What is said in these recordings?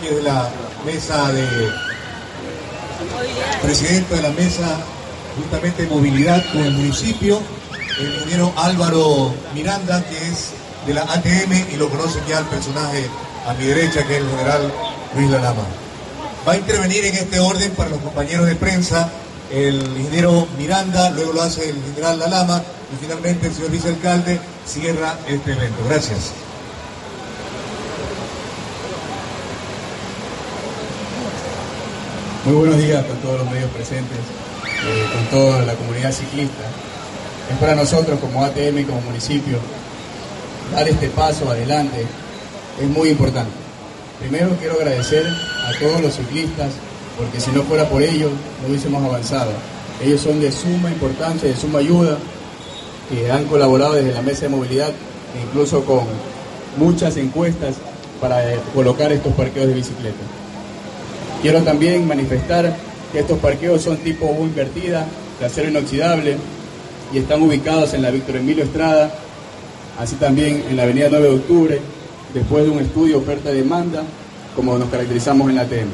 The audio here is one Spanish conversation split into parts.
que es de la mesa de presidente de la mesa justamente de movilidad con el municipio, el ingeniero Álvaro Miranda, que es de la ATM y lo conocen ya el personaje a mi derecha, que es el general Luis Lalama. Va a intervenir en este orden para los compañeros de prensa el ingeniero Miranda, luego lo hace el general Lalama y finalmente el señor vicealcalde cierra este evento. Gracias. Muy buenos días con todos los medios presentes, eh, con toda la comunidad ciclista. Es para nosotros como ATM, como municipio, dar este paso adelante es muy importante. Primero quiero agradecer a todos los ciclistas, porque si no fuera por ellos no hubiésemos avanzado. Ellos son de suma importancia, de suma ayuda, que han colaborado desde la mesa de movilidad, e incluso con muchas encuestas para eh, colocar estos parqueos de bicicleta. Quiero también manifestar que estos parqueos son tipo U invertida, de acero inoxidable, y están ubicados en la Víctor Emilio Estrada, así también en la avenida 9 de octubre, después de un estudio oferta-demanda, como nos caracterizamos en la ATM.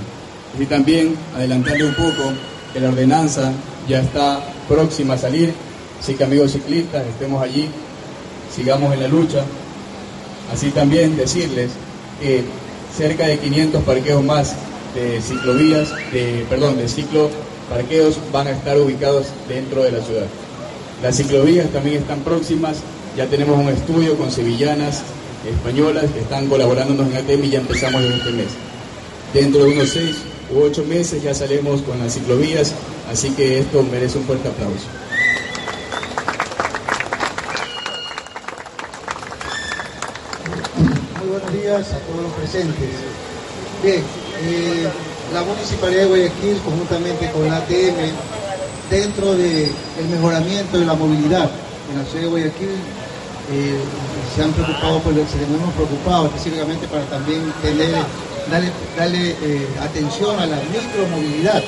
Así también, adelantando un poco, que la ordenanza ya está próxima a salir, así que amigos ciclistas, estemos allí, sigamos en la lucha. Así también decirles que cerca de 500 parqueos más de ciclovías, de, perdón, de ciclo parqueos van a estar ubicados dentro de la ciudad. Las ciclovías también están próximas, ya tenemos un estudio con sevillanas españolas que están colaborándonos en ATM y ya empezamos en este mes. Dentro de unos seis u ocho meses ya salimos con las ciclovías, así que esto merece un fuerte aplauso. Muy buenos días a todos los presentes. Bien, eh, la Municipalidad de Guayaquil, conjuntamente con la ATM, dentro del mejoramiento de la movilidad en la ciudad de Guayaquil, eh, se han preocupado, por se hemos preocupado específicamente para también darle, darle eh, atención a la micromovilidad.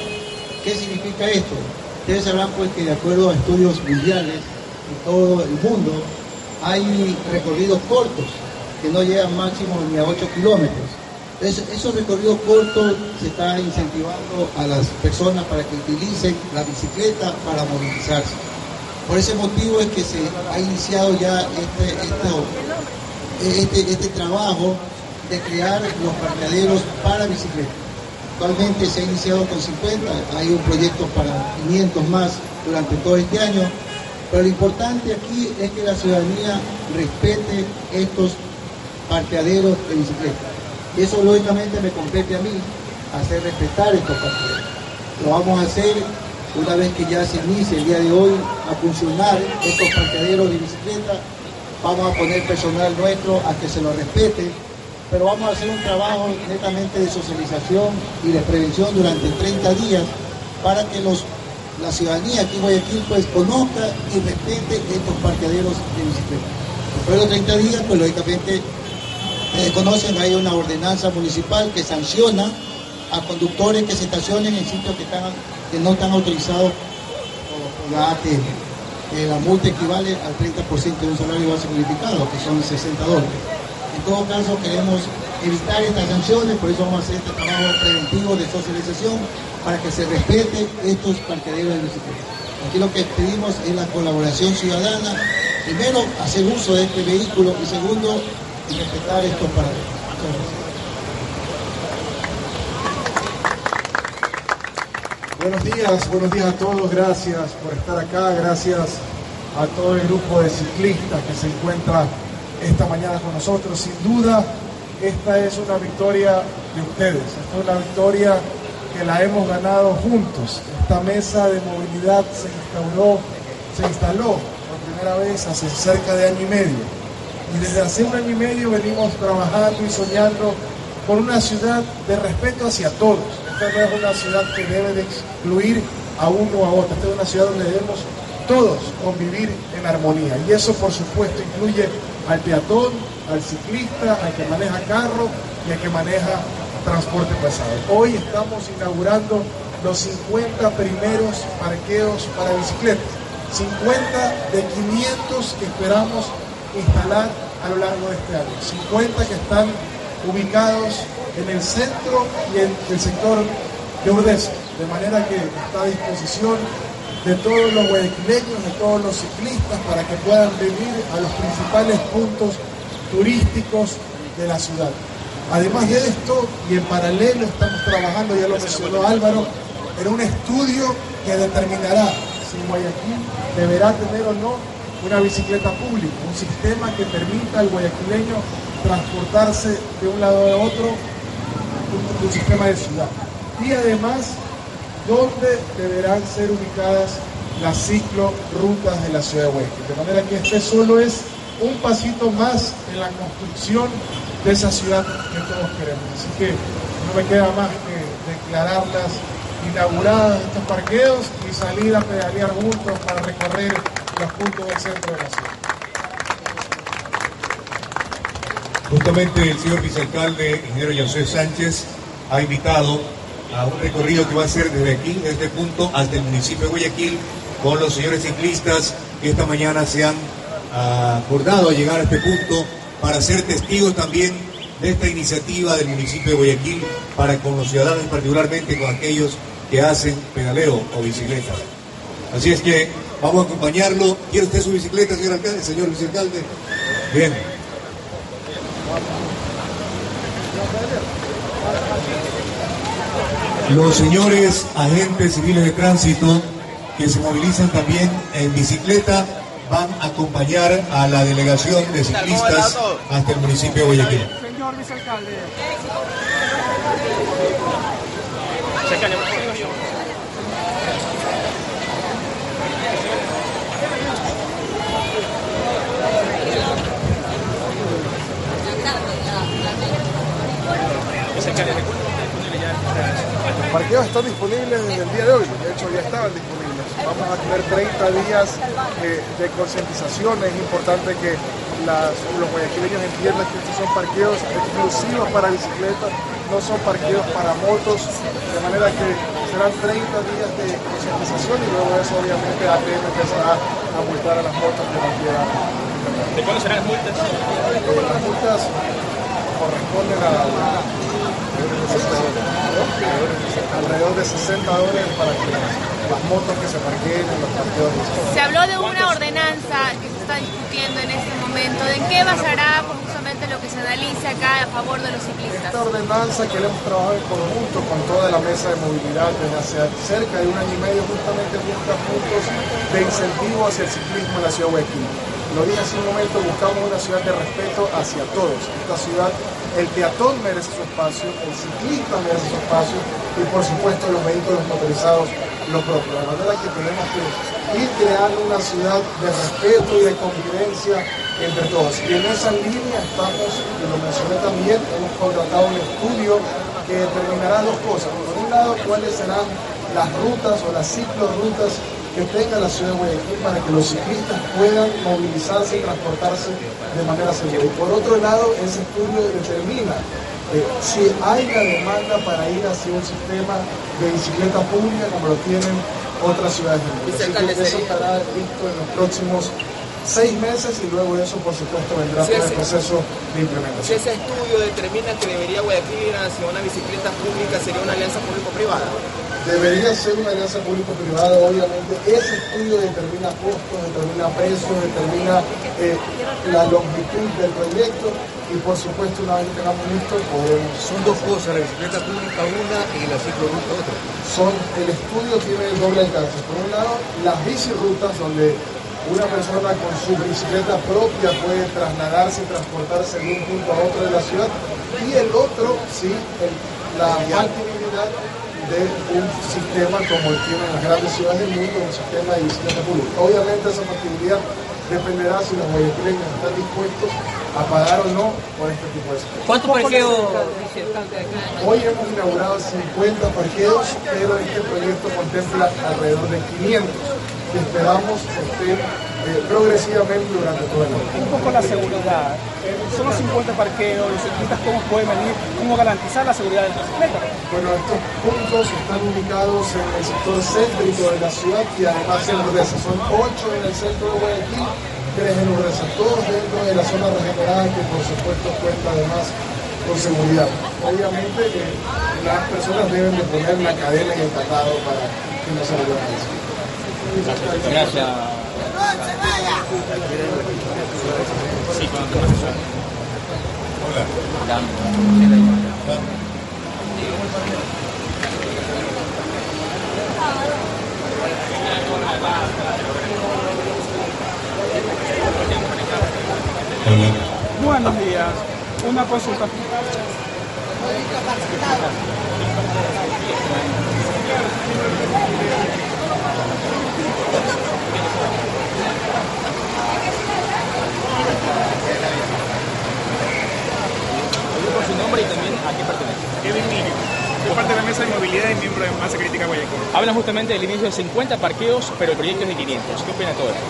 ¿Qué significa esto? Ustedes sabrán pues que de acuerdo a estudios mundiales en todo el mundo, hay recorridos cortos que no llegan máximo ni a 8 kilómetros esos recorridos cortos se está incentivando a las personas para que utilicen la bicicleta para movilizarse. Por ese motivo es que se ha iniciado ya este, este, este trabajo de crear los parqueaderos para bicicleta. Actualmente se ha iniciado con 50, hay un proyecto para 500 más durante todo este año, pero lo importante aquí es que la ciudadanía respete estos parqueaderos de bicicleta. Eso lógicamente me compete a mí, hacer respetar estos parqueaderos. Lo vamos a hacer una vez que ya se inicie el día de hoy a funcionar estos parqueaderos de bicicleta. Vamos a poner personal nuestro a que se lo respete, pero vamos a hacer un trabajo netamente de socialización y de prevención durante 30 días para que los, la ciudadanía aquí en Guayaquil pues conozca y respete estos parqueaderos de bicicleta. Después de los 30 días, pues lógicamente conocen, hay una ordenanza municipal que sanciona a conductores que se estacionen en sitios que, están, que no están autorizados por la ATM. la multa equivale al 30% de un salario base unificado, que son 60 dólares. En todo caso, queremos evitar estas sanciones, por eso vamos a hacer este trabajo preventivo de socialización para que se respete estos parqueaderos de bicicleta. Aquí lo que pedimos es la colaboración ciudadana. Primero, hacer uso de este vehículo y segundo, y respetar estos paradigmas. Buenos días, buenos días a todos, gracias por estar acá, gracias a todo el grupo de ciclistas que se encuentra esta mañana con nosotros. Sin duda, esta es una victoria de ustedes, esta es una victoria que la hemos ganado juntos. Esta mesa de movilidad se instauró, se instaló por primera vez hace cerca de año y medio y desde hace un año y medio venimos trabajando y soñando por una ciudad de respeto hacia todos. Esta no es una ciudad que debe de excluir a uno o a otro. Esta es una ciudad donde debemos todos convivir en armonía. Y eso, por supuesto, incluye al peatón, al ciclista, al que maneja carro y al que maneja transporte pesado. Hoy estamos inaugurando los 50 primeros parqueos para bicicletas. 50 de 500 que esperamos instalar a lo largo de este año. 50 que están ubicados en el centro y en el sector de Urdesa, de manera que está a disposición de todos los guayaquileños, de todos los ciclistas, para que puedan venir a los principales puntos turísticos de la ciudad. Además de esto, y en paralelo estamos trabajando, ya lo mencionó Álvaro, en un estudio que determinará si Guayaquil deberá tener o no una bicicleta pública, un sistema que permita al guayaquileño transportarse de un lado a otro, un, sistema de ciudad. Y además, dónde deberán ser ubicadas las ciclorutas de la ciudad de Guayaquil. De manera que este solo es un pasito más en la construcción de esa ciudad que todos queremos. Así que no me queda más que declararlas inauguradas estos parqueos y salir a pedalear juntos para recorrer del centro de la ciudad. Justamente el señor vicealcalde, ingeniero José Sánchez, ha invitado a un recorrido que va a ser desde aquí, desde este punto, hasta el municipio de Guayaquil, con los señores ciclistas que esta mañana se han acordado a llegar a este punto para ser testigos también de esta iniciativa del municipio de Guayaquil para con los ciudadanos, particularmente con aquellos que hacen pedaleo o bicicleta. Así es que vamos a acompañarlo. ¿Quiere usted su bicicleta, señor alcalde, señor vicealcalde? Bien. Los señores agentes civiles de tránsito que se movilizan también en bicicleta van a acompañar a la delegación de ciclistas hasta el municipio de Guayaquil. Señor vicealcalde. Los parqueos están disponibles desde el día de hoy, de hecho ya estaban disponibles. Vamos a tener 30 días eh, de concientización. Es importante que las- los guayaquileños entiendan que estos son parqueos exclusivos para bicicletas, no son parqueos para motos, de manera que serán 30 días de concientización y luego de eso obviamente ATM empezará a multar a las motos que no quieran. ¿De cuándo serán las multas? Eh, las multas corresponden a alrededor de 60 dólares para que las motos que se parqueen en los parqueos Se habló de una ordenanza que se está discutiendo en este momento. ¿De qué basará justamente lo que se analice acá a favor de los ciclistas? Esta ordenanza que le hemos trabajado en conjunto con toda la mesa de movilidad desde hace cerca de un año y medio justamente busca puntos de incentivo hacia el ciclismo en la ciudad de Guayaquil. Lo dije hace un momento, buscamos una ciudad de respeto hacia todos. Esta ciudad, el peatón merece su espacio, el ciclista merece su espacio y por supuesto los vehículos motorizados lo propio. De manera que tenemos que ir creando una ciudad de respeto y de convivencia entre todos. Y en esa línea estamos, y lo mencioné también, hemos contratado un estudio que determinará dos cosas. Por un lado, cuáles serán las rutas o las ciclorrutas que tenga la ciudad de Guayaquil para que los ciclistas puedan movilizarse y transportarse de manera segura. Y por otro lado, ese estudio determina eh, si hay la demanda para ir hacia un sistema de bicicleta pública como lo tienen otras ciudades del mundo. Así que eso estará listo en los próximos seis meses y luego eso, por supuesto, vendrá todo el proceso de Si implementación. ese estudio determina que debería Guayaquil ir hacia una bicicleta pública, sería una alianza público-privada. Debería ser una alianza público-privada, obviamente. Ese estudio determina costos, determina precios, determina eh, la longitud del proyecto y, por supuesto, una vez que tengamos listo, podremos. Son dos cosas, la bicicleta pública una y la ciclorruta otra. Son, el estudio tiene doble alcance. Por un lado, las bicirutas, donde una persona con su bicicleta propia puede trasladarse y transportarse de un punto a otro de la ciudad. Y el otro, sí, el- la factibilidad de un sistema como el tienen las grandes ciudades del mundo, un sistema de bicicleta pública. Obviamente esa factibilidad dependerá si los guayaquileños están dispuestos a pagar o no por este tipo de servicios. ¿Cuántos parqueos? Hoy hemos inaugurado 50 parqueos, pero este proyecto contempla alrededor de 500 que esperamos estén eh, progresivamente durante todo el año. Un poco la seguridad. Eh, Son los 50 parqueos, los ciclistas cómo pueden venir, cómo garantizar la seguridad de la bicicleta. Bueno, estos puntos están ubicados en el sector céntrico de la ciudad y además en Urdesa. Son 8 en el centro de Guayaquil, 3 en Urdesa, todos dentro de la zona regenerada que por supuesto cuenta además con seguridad. Obviamente que las personas deben de poner la cadena en el tacado para que no se decir. Gracias. Buenos días. Una consulta. Por su nombre y también a qué pertenece. Kevin Niño. Soy parte de la mesa de movilidad y miembro de Masa Crítica Guayaquil. Hablan justamente del inicio de 50 parqueos, pero el proyecto es de 500. ¿Qué opina todo esto?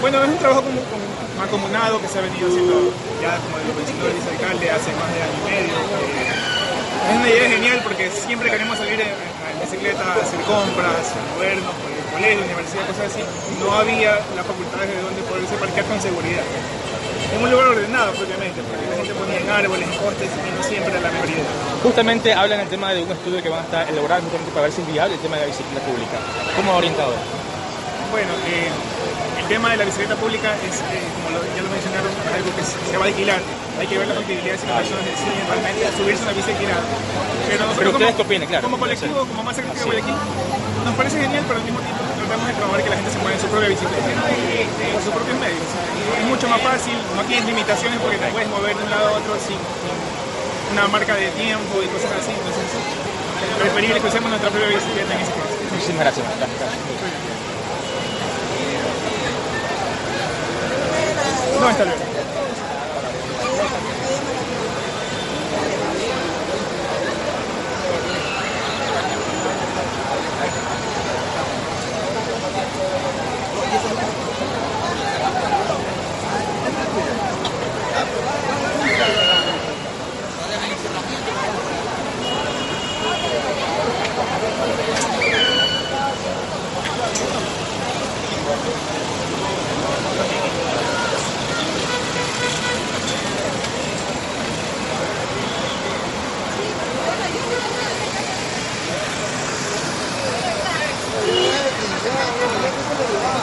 Bueno, es un trabajo como, como mancomunado que se ha venido haciendo ya, como lo mencionó el vicealcalde, hace más de año y medio. Eh, es una idea genial porque siempre queremos salir en, en bicicleta a hacer compras, movernos por el colegio, universidad, cosas así. No había las facultades de donde poderse parquear con seguridad. En un lugar ordenado, propiamente, porque la gente ponía en árboles, en postes y no siempre la mejor idea. Justamente hablan el tema de un estudio que van a estar elaborando justamente para ver si es viable el tema de la bicicleta pública. ¿Cómo ha orientado? Bueno, eh, el tema de la bicicleta pública es, eh, como lo- ya lo mencionaron, algo que se va a alquilar. Hay que ver la factibilidad si las personas deciden realmente subirse a una bici alquilada. Pero, Pero ustedes como- qué opinan, claro. Como colectivo, como más cerca de Guayaquil, nos parece genial, pero al mismo tiempo tratamos de promover que la gente se mueva en su propia bicicleta, por sus propios medios. Es mucho más fácil, no tienes limitaciones porque te puedes mover de un lado a otro sin, una marca de tiempo y cosas así. Entonces, preferible que usemos nuestra propia bicicleta en ese caso. Muchísimas gracias. Gracias, gracias. No, hasta luego.